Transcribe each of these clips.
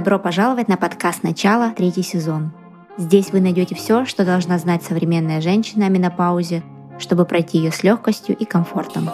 Добро пожаловать на подкаст «Начало», третий сезон. Здесь вы найдете все, что должна знать современная женщина о менопаузе, чтобы пройти ее с легкостью и комфортом.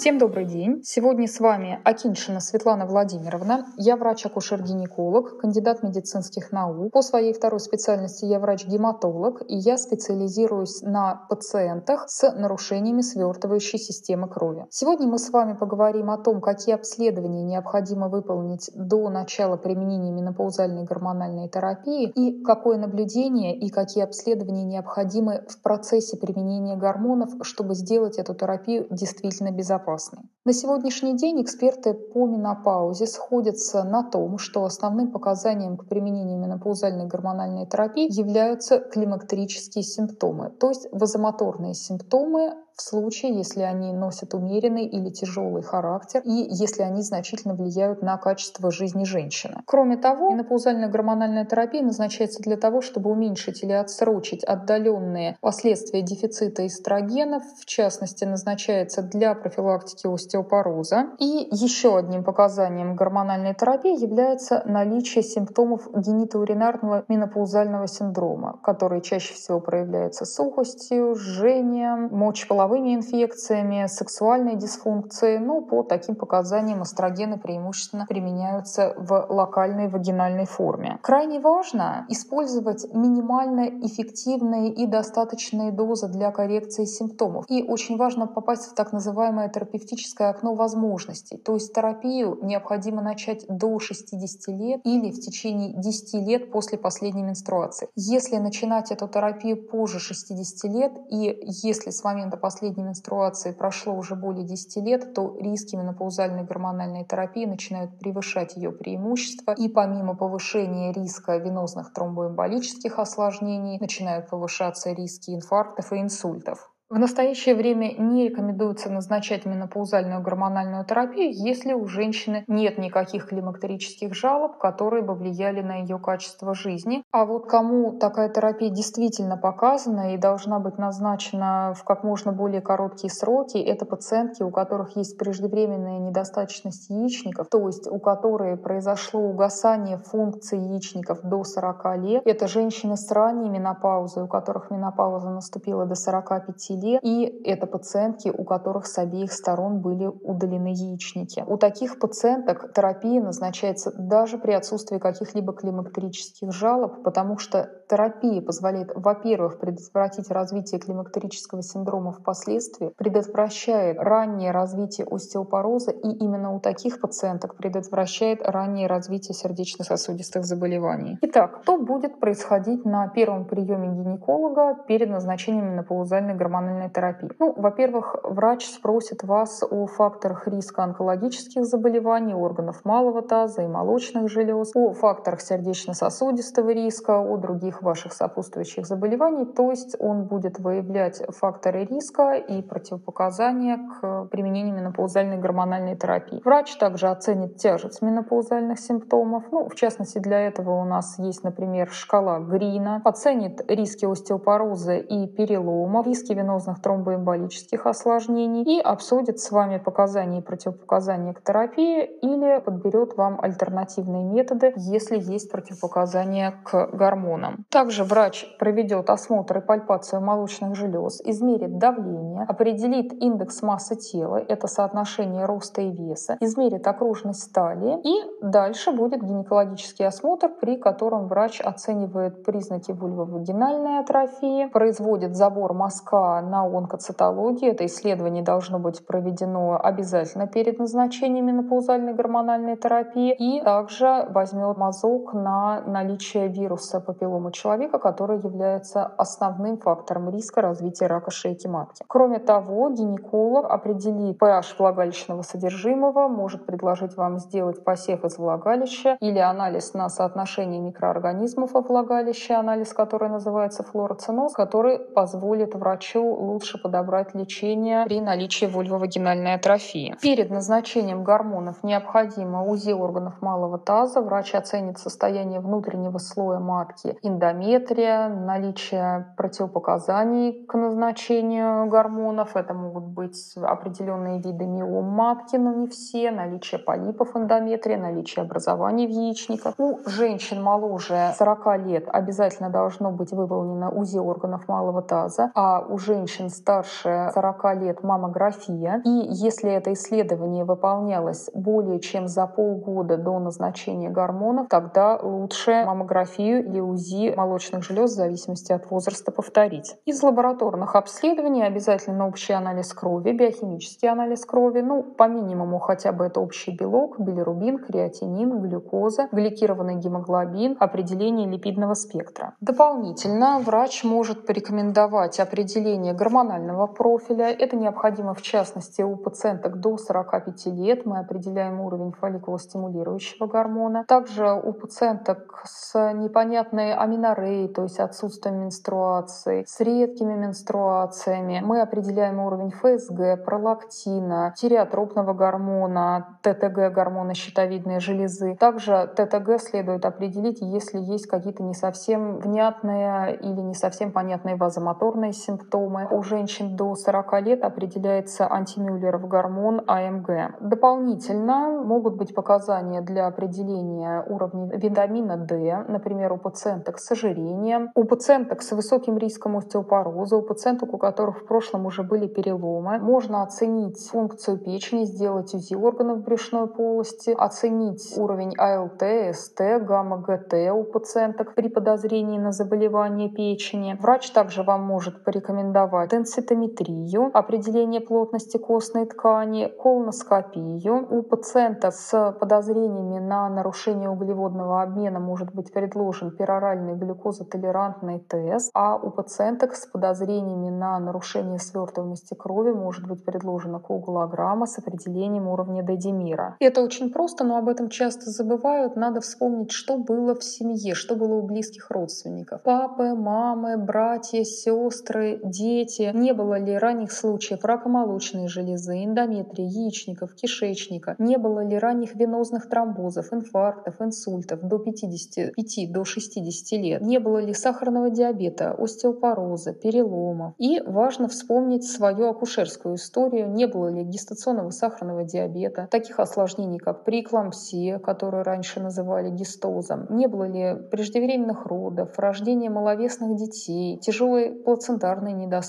Всем добрый день. Сегодня с вами Акиншина Светлана Владимировна. Я врач-акушер-гинеколог, кандидат медицинских наук. По своей второй специальности я врач-гематолог, и я специализируюсь на пациентах с нарушениями свертывающей системы крови. Сегодня мы с вами поговорим о том, какие обследования необходимо выполнить до начала применения менопаузальной гормональной терапии и какое наблюдение и какие обследования необходимы в процессе применения гормонов, чтобы сделать эту терапию действительно безопасной безопасной. На сегодняшний день эксперты по менопаузе сходятся на том, что основным показанием к применению менопаузальной гормональной терапии являются климактерические симптомы, то есть вазомоторные симптомы в случае, если они носят умеренный или тяжелый характер и если они значительно влияют на качество жизни женщины. Кроме того, менопаузальная гормональная терапия назначается для того, чтобы уменьшить или отсрочить отдаленные последствия дефицита эстрогенов, в частности, назначается для профилактики остеопороза. И еще одним показанием гормональной терапии является наличие симптомов генитоуринарного менопаузального синдрома, которые чаще всего проявляются сухостью, жжением, мочеполовым половыми инфекциями, сексуальной дисфункцией. Ну, по таким показаниям эстрогены преимущественно применяются в локальной вагинальной форме. Крайне важно использовать минимально эффективные и достаточные дозы для коррекции симптомов. И очень важно попасть в так называемое терапевтическое окно возможностей. То есть терапию необходимо начать до 60 лет или в течение 10 лет после последней менструации. Если начинать эту терапию позже 60 лет и если с момента последней последней менструации прошло уже более 10 лет, то риски менопаузальной гормональной терапии начинают превышать ее преимущества. И помимо повышения риска венозных тромбоэмболических осложнений, начинают повышаться риски инфарктов и инсультов. В настоящее время не рекомендуется назначать менопаузальную гормональную терапию, если у женщины нет никаких климактерических жалоб, которые бы влияли на ее качество жизни. А вот кому такая терапия действительно показана и должна быть назначена в как можно более короткие сроки, это пациентки, у которых есть преждевременная недостаточность яичников, то есть у которых произошло угасание функции яичников до 40 лет. Это женщины с ранней менопаузой, у которых менопауза наступила до 45 лет, и это пациентки, у которых с обеих сторон были удалены яичники. У таких пациенток терапия назначается даже при отсутствии каких-либо климактерических жалоб, потому что терапия позволяет, во-первых, предотвратить развитие климактерического синдрома впоследствии, предотвращает раннее развитие остеопороза, и именно у таких пациенток предотвращает раннее развитие сердечно-сосудистых заболеваний. Итак, что будет происходить на первом приеме гинеколога перед назначением менопаузальной гормональной гормональной терапии? Ну, во-первых, врач спросит вас о факторах риска онкологических заболеваний, органов малого таза и молочных желез, о факторах сердечно-сосудистого риска, о других ваших сопутствующих заболеваний. То есть он будет выявлять факторы риска и противопоказания к применению менопаузальной гормональной терапии. Врач также оценит тяжесть менопаузальных симптомов. Ну, в частности, для этого у нас есть, например, шкала Грина, оценит риски остеопороза и перелома, риски венозного венозных тромбоэмболических осложнений и обсудит с вами показания и противопоказания к терапии или подберет вам альтернативные методы, если есть противопоказания к гормонам. Также врач проведет осмотр и пальпацию молочных желез, измерит давление, определит индекс массы тела, это соотношение роста и веса, измерит окружность талии и дальше будет гинекологический осмотр, при котором врач оценивает признаки вульвовагинальной атрофии, производит забор мазка на онкоцитологии. Это исследование должно быть проведено обязательно перед назначением менопаузальной гормональной терапии. И также возьмет мазок на наличие вируса папиллома человека, который является основным фактором риска развития рака шейки матки. Кроме того, гинеколог определит pH влагалищного содержимого, может предложить вам сделать посев из влагалища или анализ на соотношение микроорганизмов во влагалище, анализ, который называется флороциноз, который позволит врачу лучше подобрать лечение при наличии вульвовагинальной атрофии. Перед назначением гормонов необходимо УЗИ органов малого таза. Врач оценит состояние внутреннего слоя матки, эндометрия, наличие противопоказаний к назначению гормонов. Это могут быть определенные виды миом матки, но не все, наличие полипов эндометрия, наличие образований в яичниках. У женщин моложе 40 лет обязательно должно быть выполнено УЗИ органов малого таза, а у женщин старше 40 лет маммография. И если это исследование выполнялось более чем за полгода до назначения гормонов, тогда лучше маммографию или УЗИ молочных желез в зависимости от возраста повторить. Из лабораторных обследований обязательно общий анализ крови, биохимический анализ крови, ну, по минимуму хотя бы это общий белок, билирубин, креатинин, глюкоза, гликированный гемоглобин, определение липидного спектра. Дополнительно врач может порекомендовать определение гормонального профиля. Это необходимо в частности у пациенток до 45 лет. Мы определяем уровень фолликулостимулирующего гормона. Также у пациенток с непонятной аминореей, то есть отсутствием менструации, с редкими менструациями, мы определяем уровень ФСГ, пролактина, тиреотропного гормона, ТТГ, гормона щитовидной железы. Также ТТГ следует определить, если есть какие-то не совсем внятные или не совсем понятные вазомоторные симптомы. У женщин до 40 лет определяется антимюллеров гормон АМГ. Дополнительно могут быть показания для определения уровня витамина D, например, у пациенток с ожирением, у пациенток с высоким риском остеопороза, у пациенток, у которых в прошлом уже были переломы. Можно оценить функцию печени, сделать УЗИ органов брюшной полости, оценить уровень АЛТ, СТ, гамма-ГТ у пациенток при подозрении на заболевание печени. Врач также вам может порекомендовать денситометрию, определение плотности костной ткани, колоноскопию. У пациента с подозрениями на нарушение углеводного обмена может быть предложен пероральный глюкозотолерантный тест, а у пациенток с подозрениями на нарушение свертываемости крови может быть предложена коагулограмма с определением уровня дедимира. Это очень просто, но об этом часто забывают. Надо вспомнить, что было в семье, что было у близких родственников. Папы, мамы, братья, сестры, дети. Не было ли ранних случаев рака молочной железы, эндометрия, яичников, кишечника? Не было ли ранних венозных тромбозов, инфарктов, инсультов до 55 до 60 лет? Не было ли сахарного диабета, остеопороза, переломов? И важно вспомнить свою акушерскую историю. Не было ли гестационного сахарного диабета, таких осложнений, как преэклампсия, которую раньше называли гистозом? Не было ли преждевременных родов, рождения маловесных детей, тяжелой плацентарной недостаточности?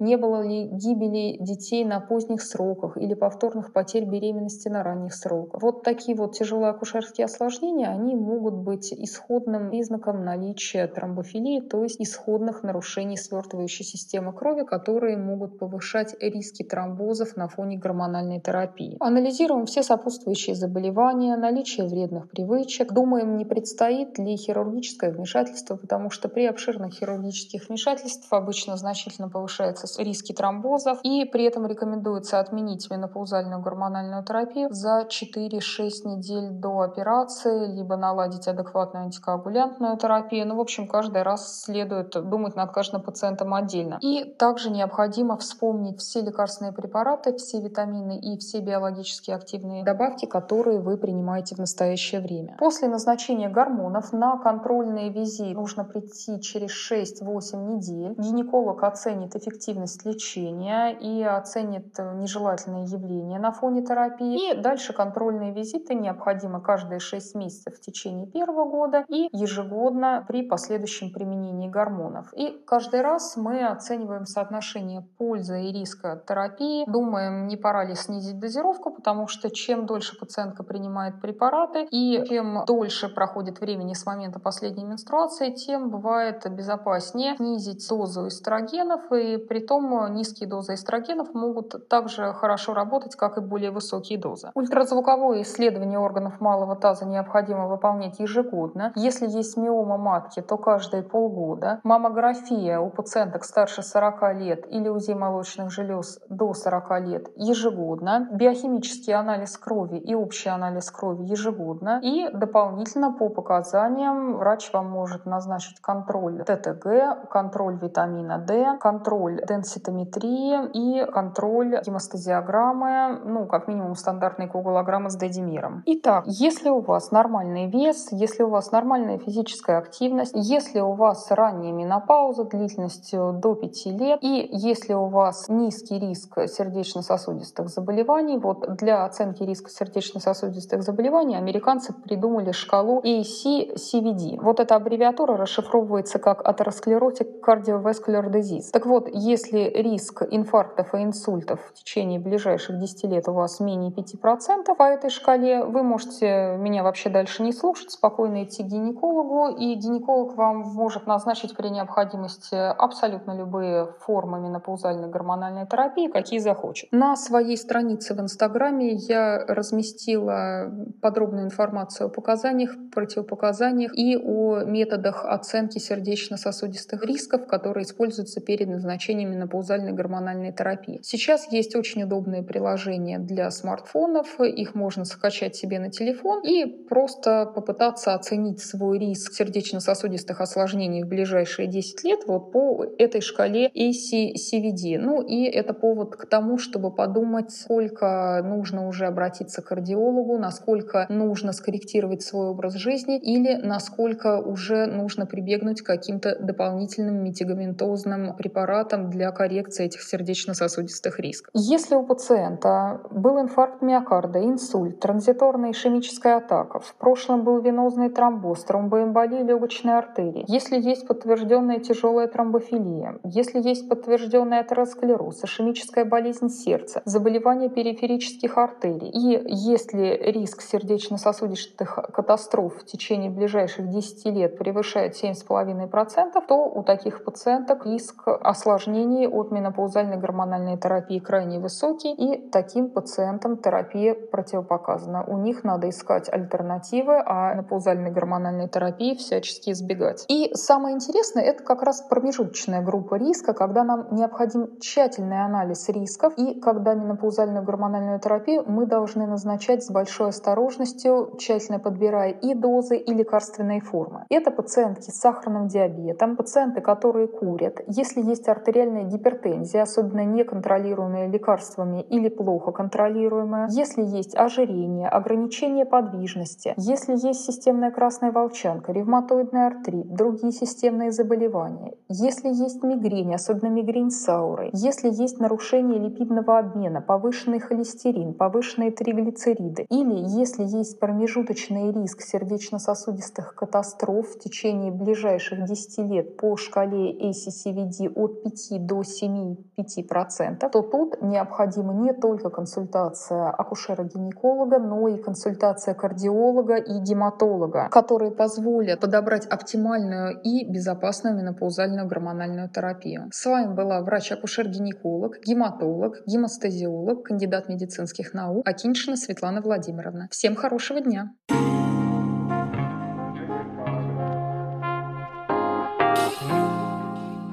Не было ли гибели детей на поздних сроках или повторных потерь беременности на ранних сроках? Вот такие вот тяжелые акушерские осложнения, они могут быть исходным признаком наличия тромбофилии, то есть исходных нарушений свертывающей системы крови, которые могут повышать риски тромбозов на фоне гормональной терапии. Анализируем все сопутствующие заболевания, наличие вредных привычек. Думаем, не предстоит ли хирургическое вмешательство, потому что при обширных хирургических вмешательствах обычно значительно повышаются риски тромбозов, и при этом рекомендуется отменить менопаузальную гормональную терапию за 4-6 недель до операции, либо наладить адекватную антикоагулянтную терапию. Ну, в общем, каждый раз следует думать над каждым пациентом отдельно. И также необходимо вспомнить все лекарственные препараты, все витамины и все биологически активные добавки, которые вы принимаете в настоящее время. После назначения гормонов на контрольные визит нужно прийти через 6-8 недель. Гинеколог оценит эффективность лечения и оценит нежелательные явления на фоне терапии. И дальше контрольные визиты необходимо каждые 6 месяцев в течение первого года и ежегодно при последующем применении гормонов. И каждый раз мы оцениваем соотношение пользы и риска терапии. Думаем, не пора ли снизить дозировку, потому что чем дольше пациентка принимает препараты и чем дольше проходит времени с момента последней менструации, тем бывает безопаснее снизить дозу эстрогенов. И при том низкие дозы эстрогенов могут также хорошо работать, как и более высокие дозы. Ультразвуковое исследование органов малого таза необходимо выполнять ежегодно. Если есть миома матки, то каждые полгода. Маммография у пациенток старше 40 лет или УЗИ молочных желез до 40 лет ежегодно. Биохимический анализ крови и общий анализ крови ежегодно. И дополнительно по показаниям врач вам может назначить контроль ТТГ, контроль витамина D, Контроль денситометрии и контроль гемостазиограммы, ну, как минимум стандартной коагулограммы с дедимиром. Итак, если у вас нормальный вес, если у вас нормальная физическая активность, если у вас ранняя менопауза длительностью до 5 лет и если у вас низкий риск сердечно-сосудистых заболеваний, вот для оценки риска сердечно-сосудистых заболеваний американцы придумали шкалу AC-CVD. Вот эта аббревиатура расшифровывается как атеросклеротик cardiovascular disease. Так вот, если риск инфарктов и инсультов в течение ближайших 10 лет у вас менее 5% по этой шкале, вы можете меня вообще дальше не слушать, спокойно идти к гинекологу, и гинеколог вам может назначить при необходимости абсолютно любые формы менопаузальной гормональной терапии, какие захочет. На своей странице в Инстаграме я разместила подробную информацию о показаниях, противопоказаниях и о методах оценки сердечно-сосудистых рисков, которые используются перед назначением менопаузальной гормональной терапии. Сейчас есть очень удобные приложения для смартфонов, их можно скачать себе на телефон и просто попытаться оценить свой риск сердечно-сосудистых осложнений в ближайшие 10 лет вот по этой шкале ACCVD. Ну и это повод к тому, чтобы подумать, сколько нужно уже обратиться к кардиологу, насколько нужно скорректировать свой образ жизни или насколько уже нужно прибегнуть к каким-то дополнительным медикаментозным препаратам для коррекции этих сердечно-сосудистых рисков. Если у пациента был инфаркт миокарда, инсульт, транзиторная ишемическая атака, в прошлом был венозный тромбоз, тромбоэмболия легочной артерии, если есть подтвержденная тяжелая тромбофилия, если есть подтвержденный атеросклероз, ишемическая болезнь сердца, заболевание периферических артерий, и если риск сердечно-сосудистых катастроф в течение ближайших 10 лет превышает 7,5%, то у таких пациенток риск осложнений от менопаузальной гормональной терапии крайне высокий, и таким пациентам терапия противопоказана. У них надо искать альтернативы, а менопаузальной гормональной терапии всячески избегать. И самое интересное, это как раз промежуточная группа риска, когда нам необходим тщательный анализ рисков, и когда менопаузальную гормональную терапию мы должны назначать с большой осторожностью, тщательно подбирая и дозы, и лекарственные формы. Это пациентки с сахарным диабетом, пациенты, которые курят. Если есть артериальная гипертензия, особенно неконтролируемая лекарствами или плохо контролируемая, если есть ожирение, ограничение подвижности, если есть системная красная волчанка, ревматоидный артрит, другие системные заболевания, если есть мигрень, особенно мигрень с аурой, если есть нарушение липидного обмена, повышенный холестерин, повышенные триглицериды, или если есть промежуточный риск сердечно-сосудистых катастроф в течение ближайших 10 лет по шкале ACCVD от 5 до 7-5%, то тут необходима не только консультация акушера-гинеколога, но и консультация кардиолога и гематолога, которые позволят подобрать оптимальную и безопасную менопаузальную гормональную терапию. С вами была врач-акушер-гинеколог, гематолог, гемостазиолог, кандидат медицинских наук Акиншина Светлана Владимировна. Всем хорошего дня!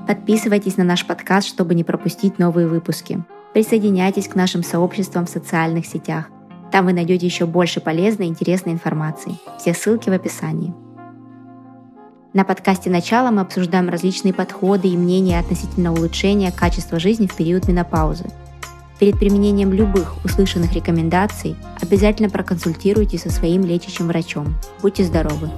Подписывайтесь на наш подкаст, чтобы не пропустить новые выпуски. Присоединяйтесь к нашим сообществам в социальных сетях. Там вы найдете еще больше полезной и интересной информации. Все ссылки в описании. На подкасте «Начало» мы обсуждаем различные подходы и мнения относительно улучшения качества жизни в период менопаузы. Перед применением любых услышанных рекомендаций обязательно проконсультируйтесь со своим лечащим врачом. Будьте здоровы!